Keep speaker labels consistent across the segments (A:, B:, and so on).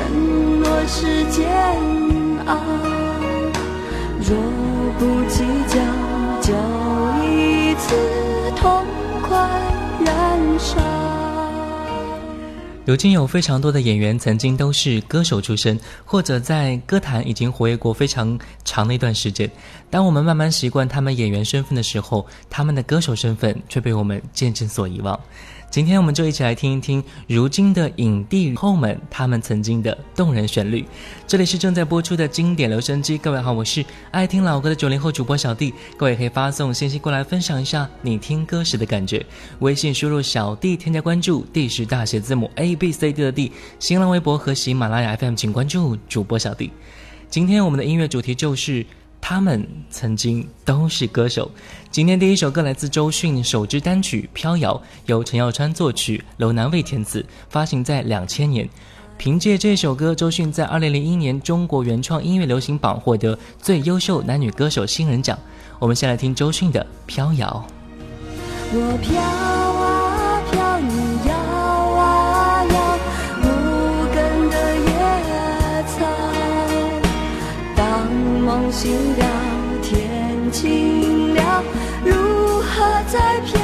A: 承诺是煎熬。若不计较，就一次痛快燃烧。
B: 如今有非常多的演员曾经都是歌手出身，或者在歌坛已经活跃过非常长的一段时间。当我们慢慢习惯他们演员身份的时候，他们的歌手身份却被我们渐渐所遗忘。今天我们就一起来听一听如今的影帝后们他们曾经的动人旋律。这里是正在播出的经典留声机，各位好，我是爱听老歌的九零后主播小弟。各位可以发送信息过来分享一下你听歌时的感觉。微信输入小弟添加关注，D 是大写字母 A B C D 的 D。新浪微博和喜马拉雅 FM 请关注主播小弟。今天我们的音乐主题就是。他们曾经都是歌手。今天第一首歌来自周迅首支单曲《飘摇》，由陈耀川作曲，楼南卫填词，发行在两千年。凭借这首歌，周迅在二零零一年中国原创音乐流行榜获得最优秀男女歌手新人奖。我们先来听周迅的《飘摇》。
A: 我飘梦醒了，天晴了，如何再飘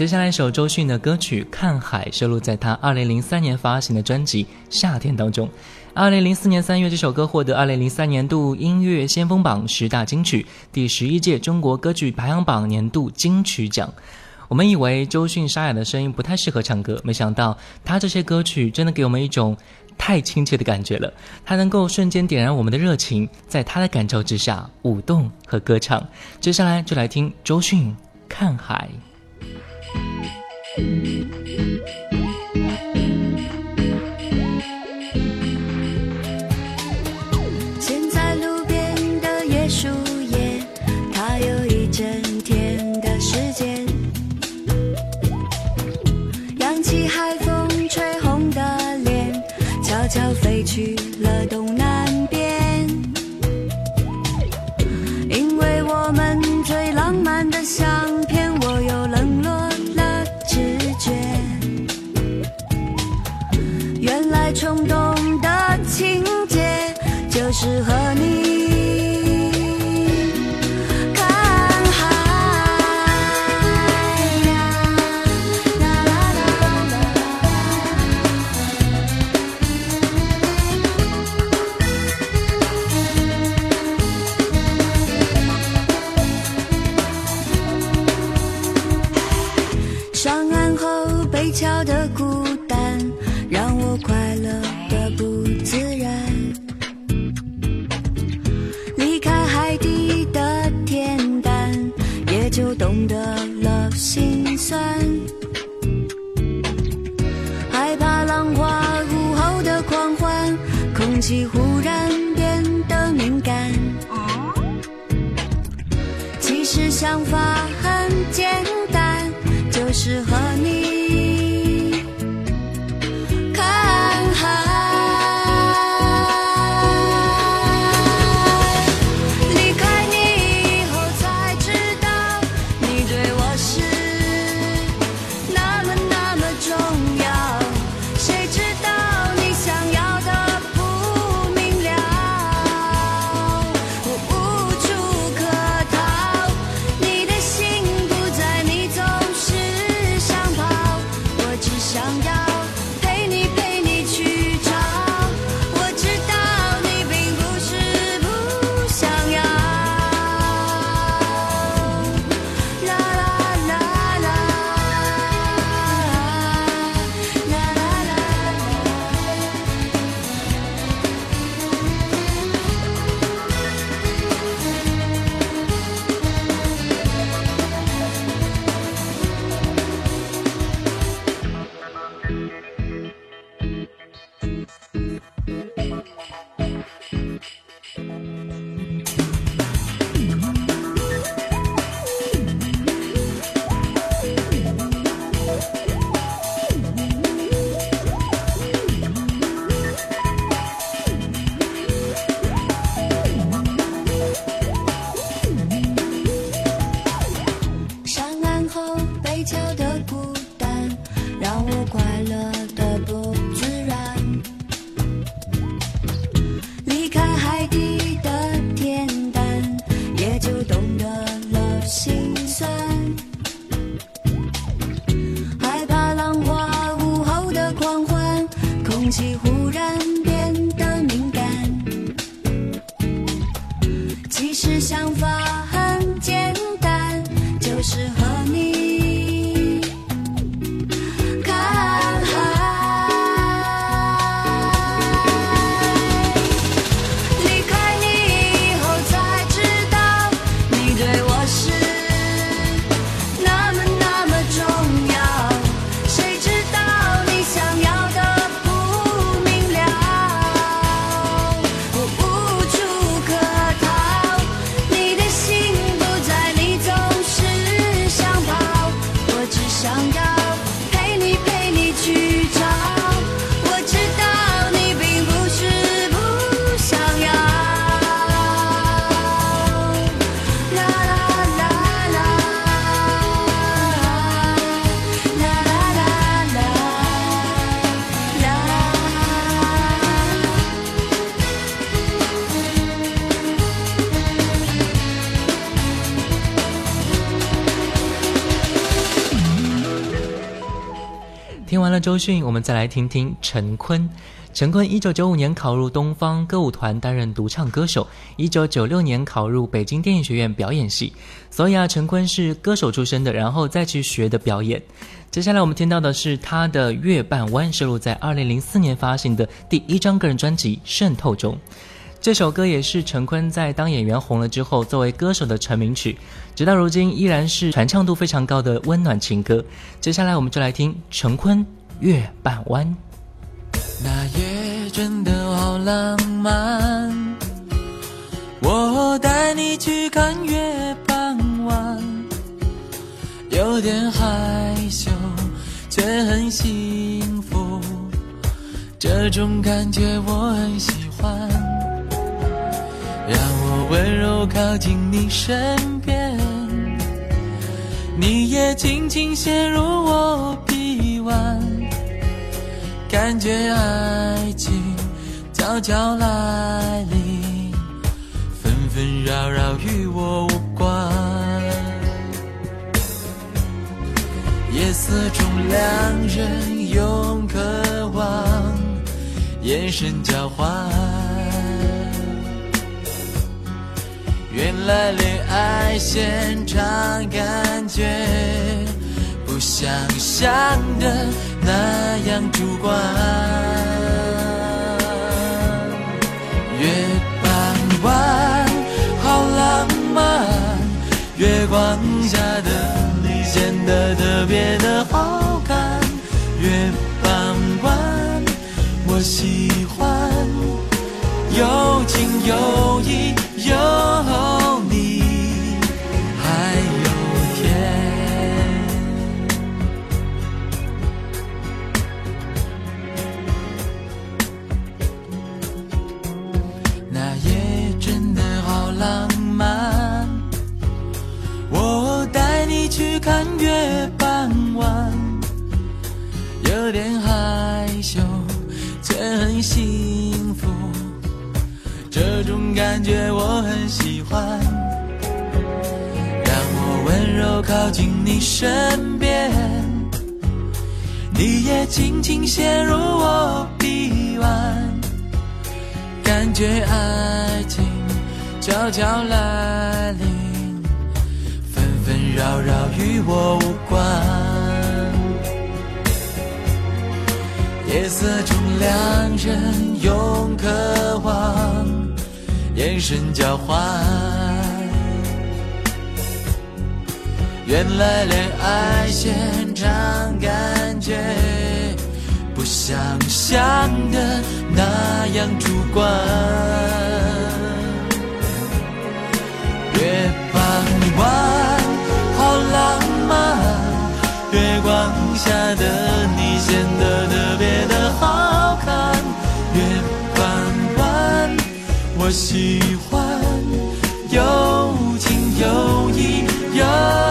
B: 接下来一首周迅的歌曲《看海》收录在他2003年发行的专辑《夏天》当中。2004年3月，这首歌获得2003年度音乐先锋榜十大金曲、第十一届中国歌曲排行榜年度金曲奖。我们以为周迅沙哑的声音不太适合唱歌，没想到他这些歌曲真的给我们一种太亲切的感觉了。他能够瞬间点燃我们的热情，在他的感召之下舞动和歌唱。接下来就来听周迅《看海》。
A: 现在路边的椰树叶它有一整天的时间。扬起海风吹红的脸悄悄飞去是和你。你
B: 周迅，我们再来听听陈坤。陈坤一九九五年考入东方歌舞团担任独唱歌手，一九九六年考入北京电影学院表演系。所以啊，陈坤是歌手出身的，然后再去学的表演。接下来我们听到的是他的《月半弯》，收录在二零零四年发行的第一张个人专辑《渗透》中。这首歌也是陈坤在当演员红了之后，作为歌手的成名曲，直到如今依然是传唱度非常高的温暖情歌。接下来我们就来听陈坤《月半弯》。
C: 那夜真的好浪漫，我带你去看月半弯，有点害羞，却很幸福，这种感觉我很喜欢。让我温柔靠近你身边，你也轻轻陷入我臂弯。感觉爱情悄悄来临，纷纷扰扰与我无关。夜色中，两人用渴望眼神交换。原来恋爱现场感觉不像想的那样主观。月半弯，好浪漫，月光下的你显得特别的好看。月半弯，我喜欢，有情有义感觉我很喜欢，让我温柔靠近你身边，你也轻轻陷入我臂弯，感觉爱情悄悄来临，纷纷扰扰与我无关。夜色中，两人用渴望眼神交换。原来恋爱现场感觉不像想的那样主观。月傍晚，好浪漫，月光下的你显得特别的好。我喜欢有情有义有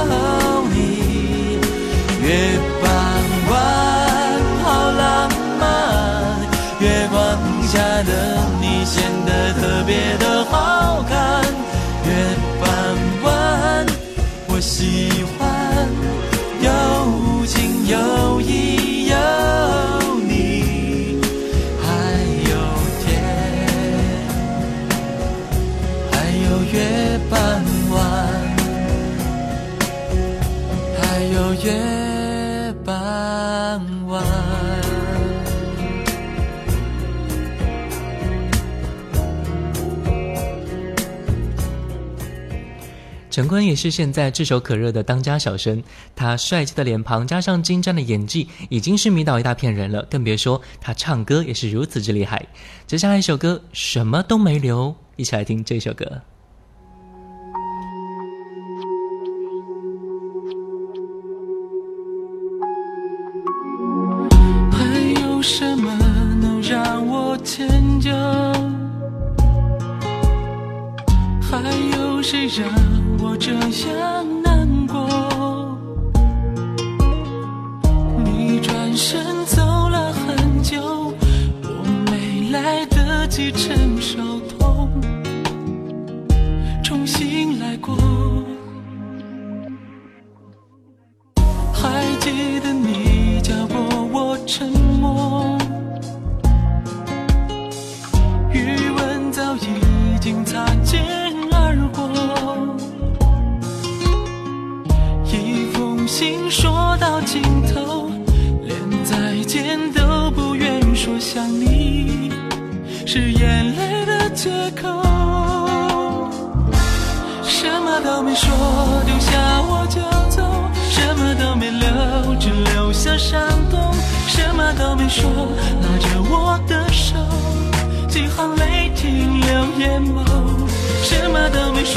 B: 陈坤也是现在炙手可热的当家小生，他帅气的脸庞加上精湛的演技，已经是迷倒一大片人了。更别说他唱歌也是如此之厉害。接下来一首歌，什么都没留，一起来听这首歌。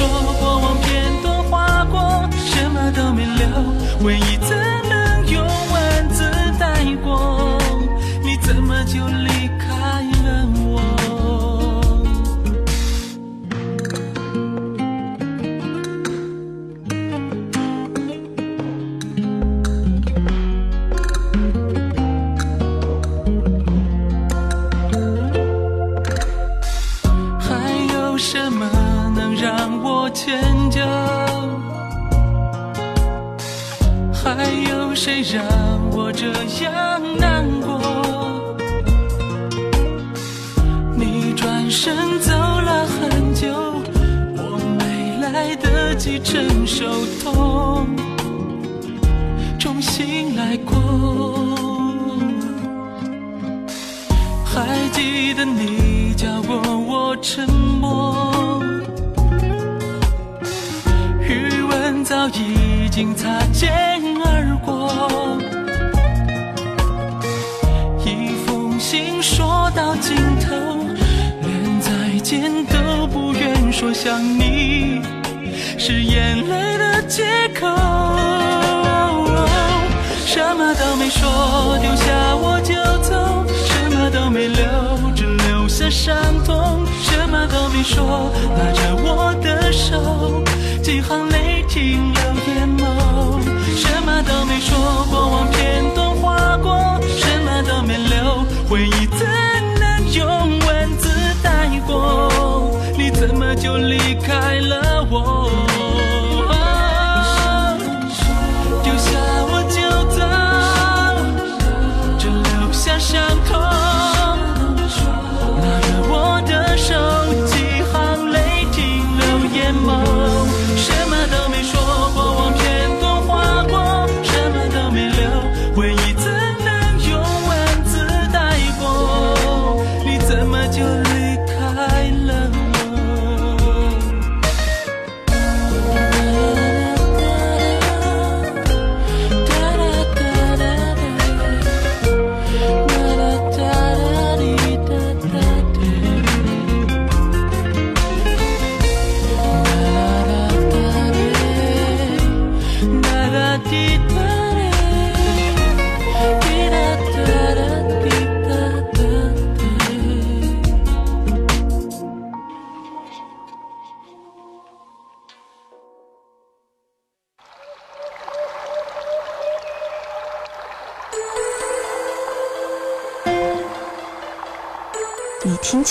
C: 说，过往片段划过，什么都没留。回忆心说到尽头，连再见都不愿说想你，是眼泪的借口。什么都没说，丢下我就走，什么都没留，只留下伤痛。什么都没说，拉着我的手，几行泪停留眼眸。什么都没说，过往片回忆怎能用文字带过，你怎么就离开了？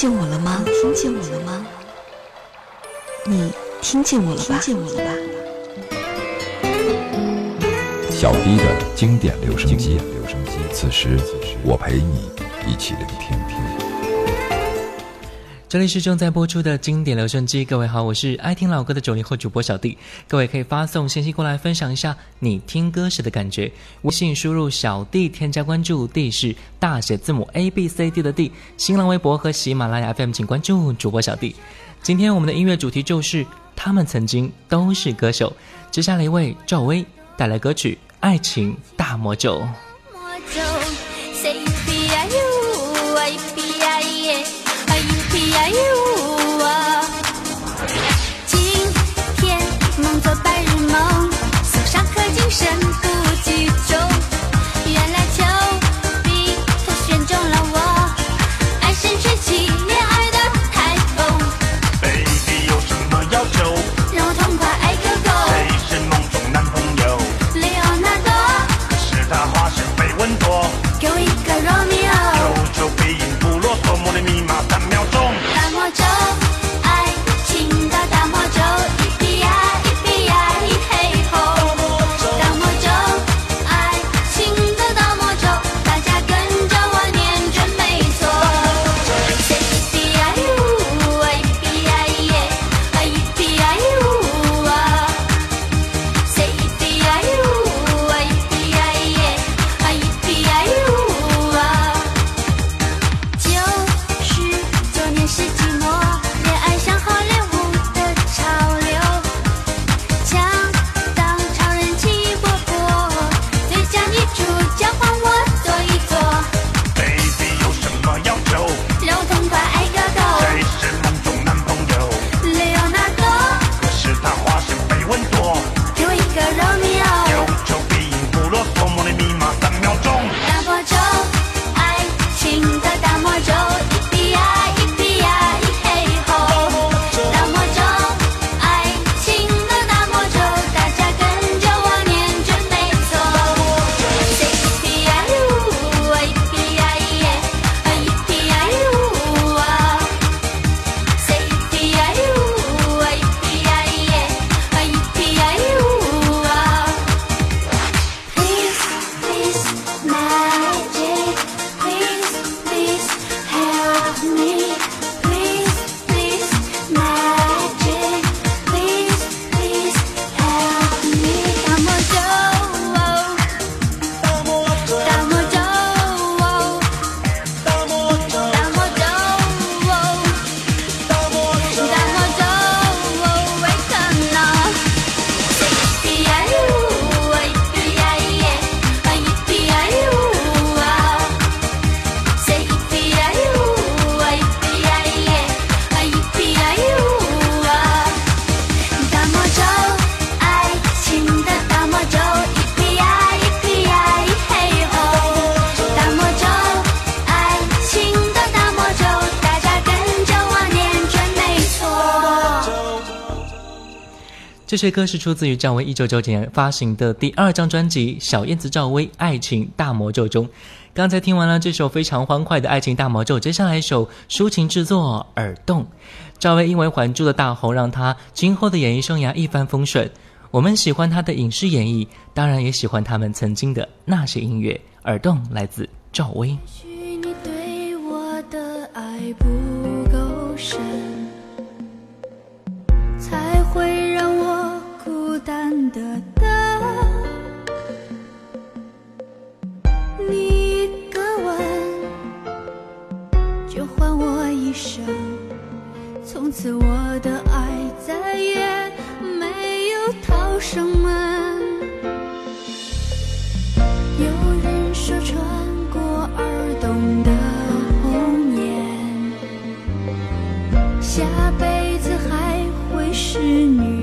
D: 见我了吗？听见我了吗？你听见我了吧？听见我了吧？
E: 小 B 的经典留声机，留声机。此时，我陪你一起聆听。
B: 这里是正在播出的经典留声机，各位好，我是爱听老歌的九零后主播小弟。各位可以发送信息过来分享一下你听歌时的感觉。微信输入小弟添加关注，D 是大写字母 A B C D 的 D。新浪微博和喜马拉雅 FM 请关注主播小弟。今天我们的音乐主题就是他们曾经都是歌手。接下来一位赵薇带来歌曲《
F: 爱情大魔咒》。魔咒
B: 这些歌是出自于赵薇1999年发行的第二张专辑小燕子赵薇爱情大魔咒中。刚才听完了这首非常欢快的爱情大魔咒，接下来一首抒情制作耳洞。赵薇因为还珠的大红，让她今后的演艺生涯一帆风顺。我们喜欢她的影视演绎，当然也喜欢他们曾经的那些音乐。耳洞来自赵薇。
F: 也许你对我的爱不够深。孤单的等。你一个吻，就换我一生，从此我的爱再也没有逃生门。有人说穿过耳洞的红颜，下辈子还会是女。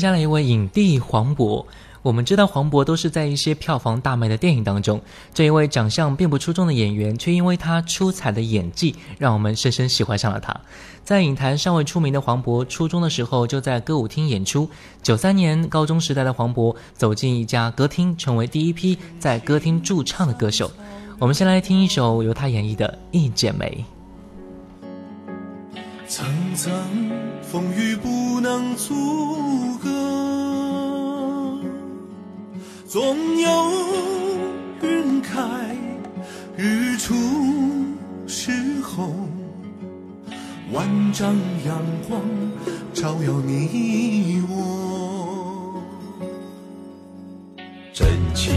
F: 下来一
B: 位影帝黄渤。我们知道黄渤都是在一些票房大卖的电影当中，这一位长相并不出众的演员，却因为他出彩的演技，让我们深深喜欢上了他。在影坛尚未出名的黄渤，初中的时候就在歌舞厅演出。九三年高中时代的黄渤走进一家歌厅，成为第一批在歌厅驻唱的歌手。我们先来听一首由他演绎的《一剪梅》。
C: 层层风雨不能阻隔，总有云开日出时候，万丈阳光照耀你我。
G: 真情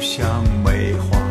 G: 像梅花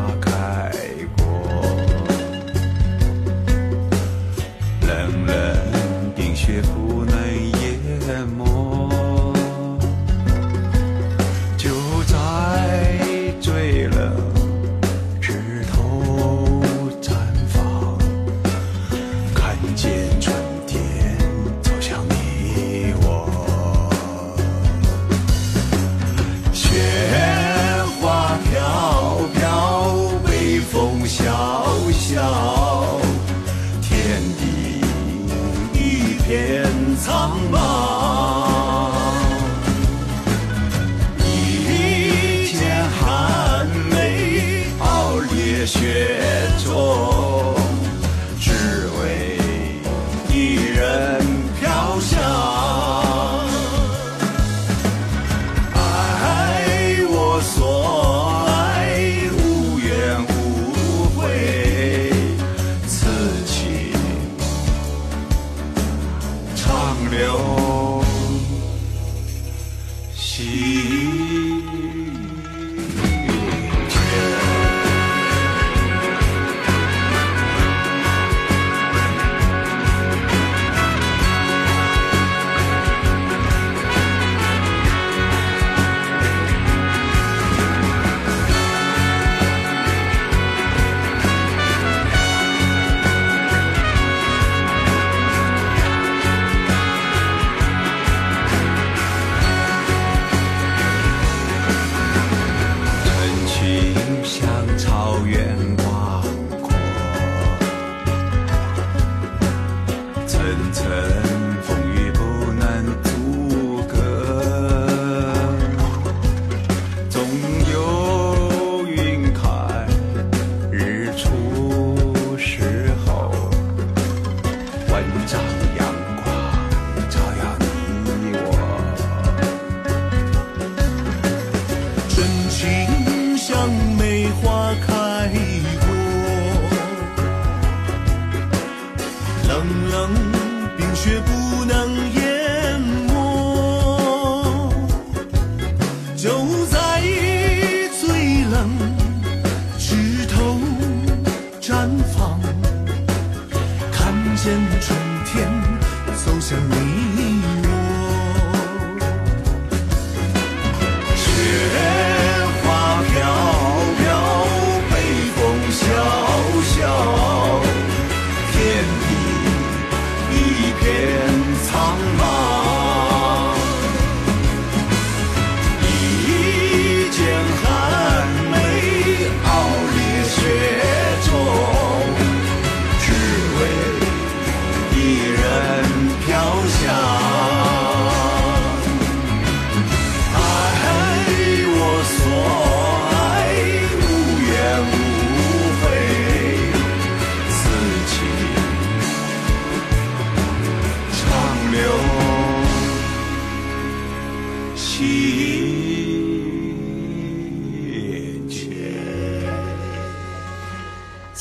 G: Yeah.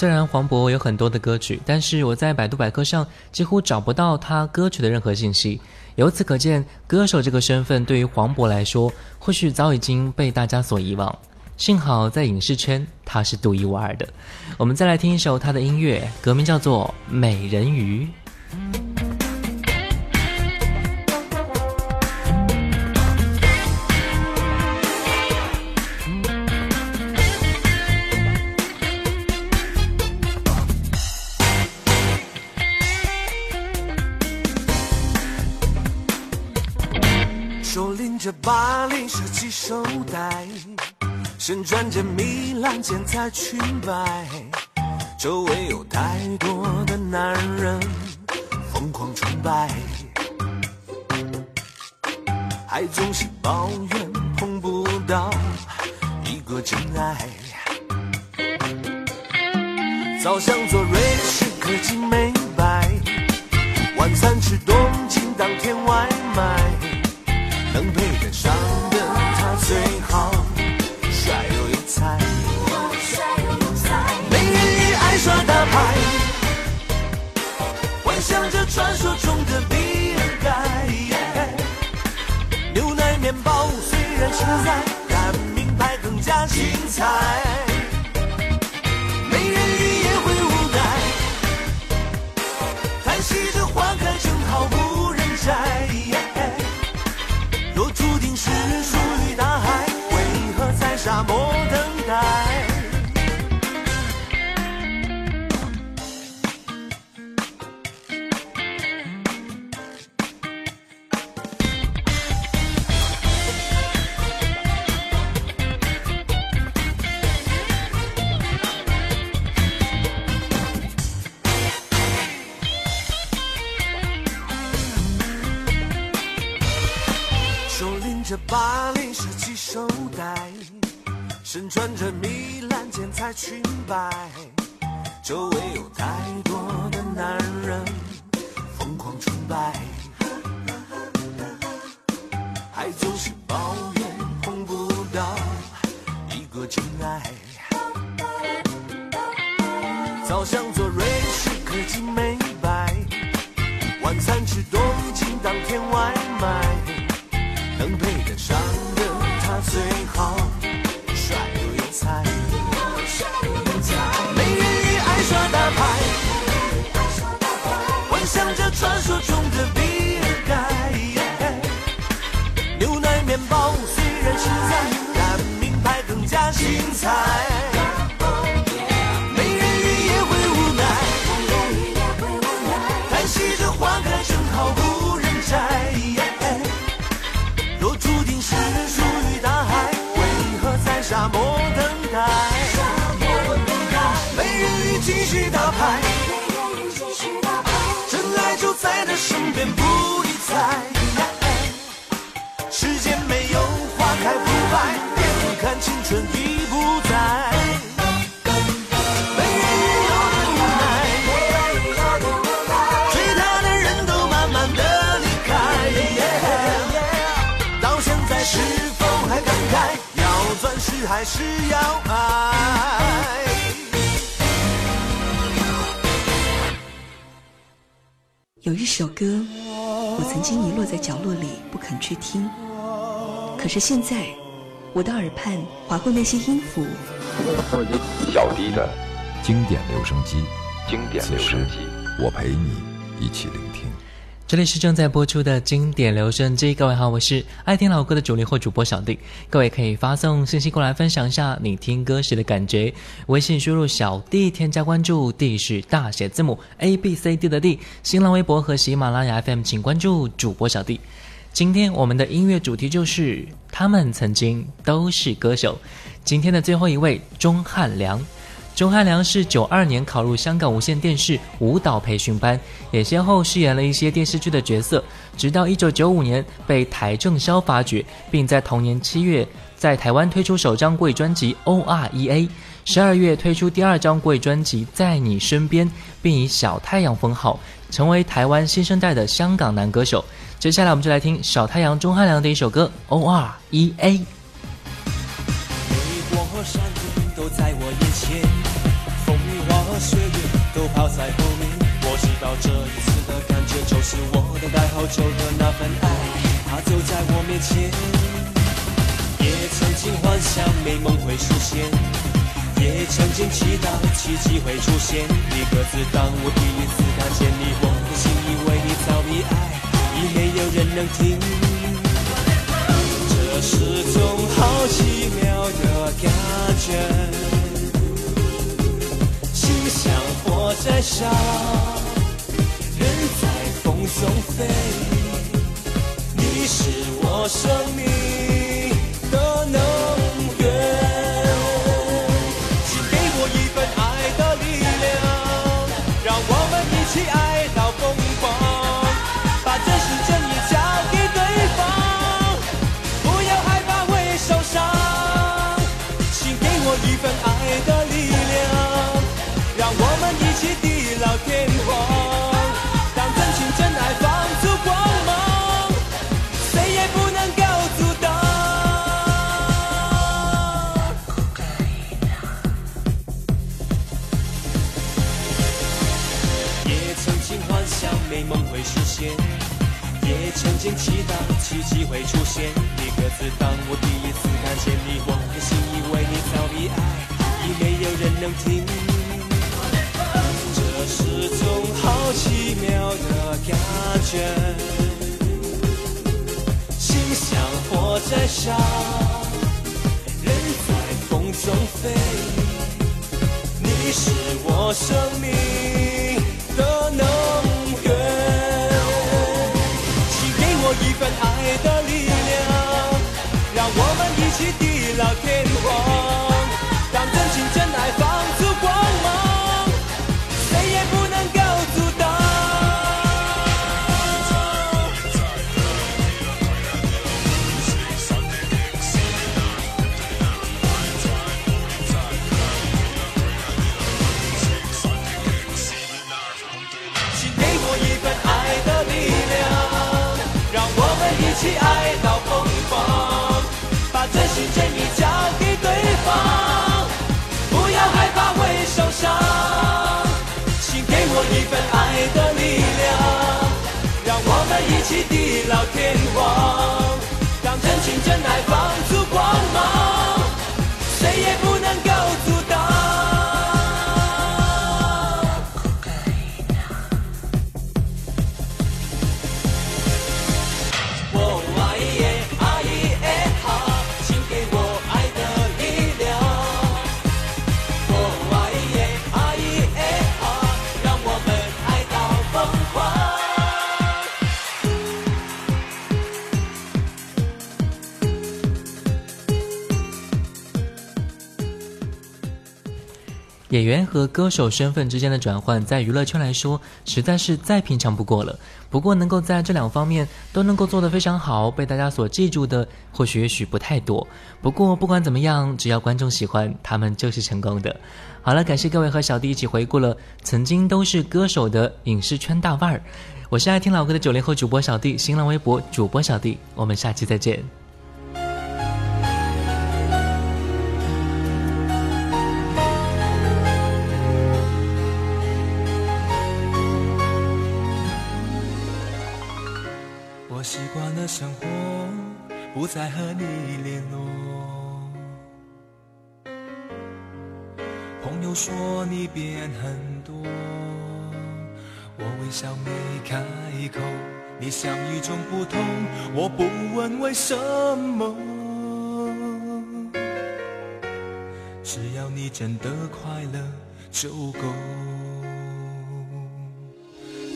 B: 虽然黄渤有很多的歌曲，但是我在百度百科上几乎找不到他歌曲的任何信息。由此可见，歌手这个身份对于黄渤来说，或许早已经被大家所遗忘。幸好在影视圈，他是独一无二的。我们再来听一首他的音乐，歌名叫做《美人鱼》。
H: 手袋，身穿着米兰剪裁裙摆，周围有太多的男人疯狂崇拜，还总是抱怨碰不到一个真爱。早想做瑞士科技美白，晚餐吃东京当天外卖。能配得上最好帅又有才，美人也爱耍大牌，幻想着传说中的比尔盖。牛奶面包虽然实在，但名牌更加精彩。裙摆，周围有太还是要爱？
D: 有一首歌，我曾经遗落在角落里不肯去听，可是现在，我的耳畔划过那些音符，
E: 小迪的经典留声机，经典留声机，我陪你一起聆听。
B: 这里是正在播出的经典留声机，各位好，我是爱听老歌的九零后主播小弟。各位可以发送信息过来分享一下你听歌时的感觉，微信输入小弟添加关注，D 是大写字母 A B C D 的 D。新浪微博和喜马拉雅 FM 请关注主播小弟。今天我们的音乐主题就是他们曾经都是歌手。今天的最后一位钟汉良。钟汉良是九二年考入香港无线电视舞蹈培训班，也先后饰演了一些电视剧的角色，直到一九九五年被台政消发掘，并在同年七月在台湾推出首张国语专辑《O R E A》，十二月推出第二张国语专辑《在你身边》，并以小太阳封号，成为台湾新生代的香港男歌手。接下来我们就来听小太阳钟汉良的一首歌《O R E A》。
C: 都抛在后面。我知道这一次的感觉就是我等待好久的那份爱，它就在我面前。也曾经幻想美梦会实现，也曾经期待奇迹会出现。一个字，当我第一次看见你，我的心以为你早已爱，已没有人能听。这是种好奇妙的感觉，火在烧，人在风中飞。你是我生命梦会实现。也曾经期待奇迹会出现。一个字，当我第一次看见你，我的心以为你早已爱，已没有人能听。这是种好奇妙的感觉，心像火在烧，人在风中飞。你是我生命一份爱的力量，让我们一起地老天荒，让真情真爱放出光芒，
B: 演员和歌手身份之间的转换，在娱乐圈来说，实在是再平常不过了。不过，能够在这两方面都能够做得非常好，被大家所记住的，或许也许不太多。不过，不管怎么样，只要观众喜欢，他们就是成功的。好了，感谢各位和小弟一起回顾了曾经都是歌手的影视圈大腕儿。我是爱听老歌的九零后主播小弟，新浪微博主播小弟。我们下期再见。
C: 我习惯了生活，不再和你联络。朋友说你变很多，我微笑没开口。你像与众不同，我不问为什么。只要你真的快乐就够。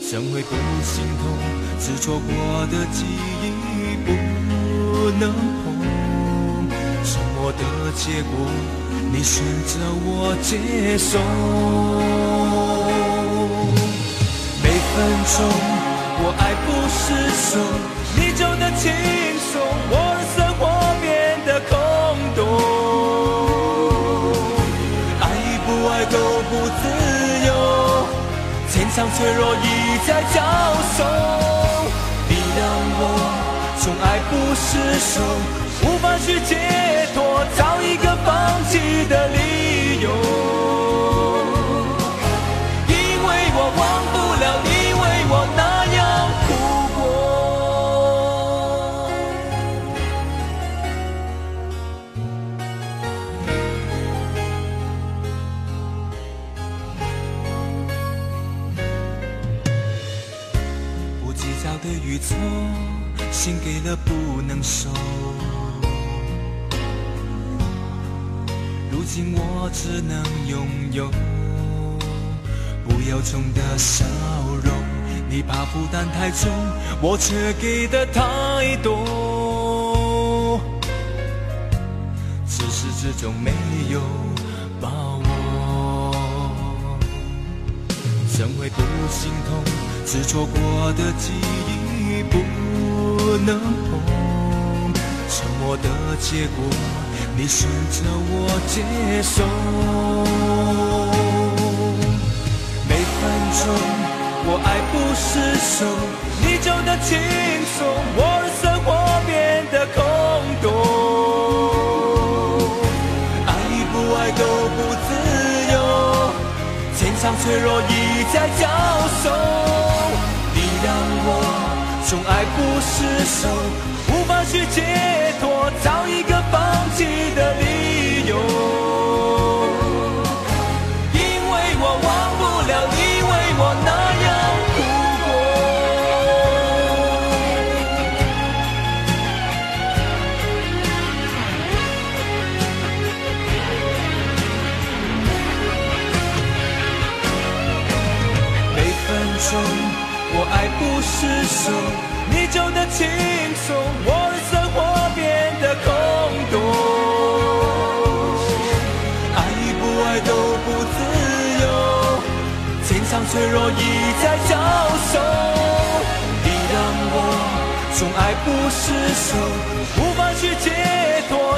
C: 怎会不心痛？执着过的记忆不能碰，沉默的结果，你选择我接受。每分钟，我爱不释手，你走的轻当脆弱一再交手，你让我从爱不释手，无法去解脱，找一个放弃的理由。错，心给了不能收。如今我只能拥有不由衷的笑容。你怕负担太重，我却给的太多。自始至终没有把握。怎会不心痛？执着过的记忆能碰，沉默的结果，你选择我接受。每分钟，我爱不释手，你走的轻松，我的生活变得空洞。爱与不爱都不自由。天上脆弱一再交手，种爱不释手，无法去解爱不释手，你走的轻松，我的生活变得空洞。爱与不爱都不自由，坚强脆弱一再交手。你让我从爱不释手，无法去解脱。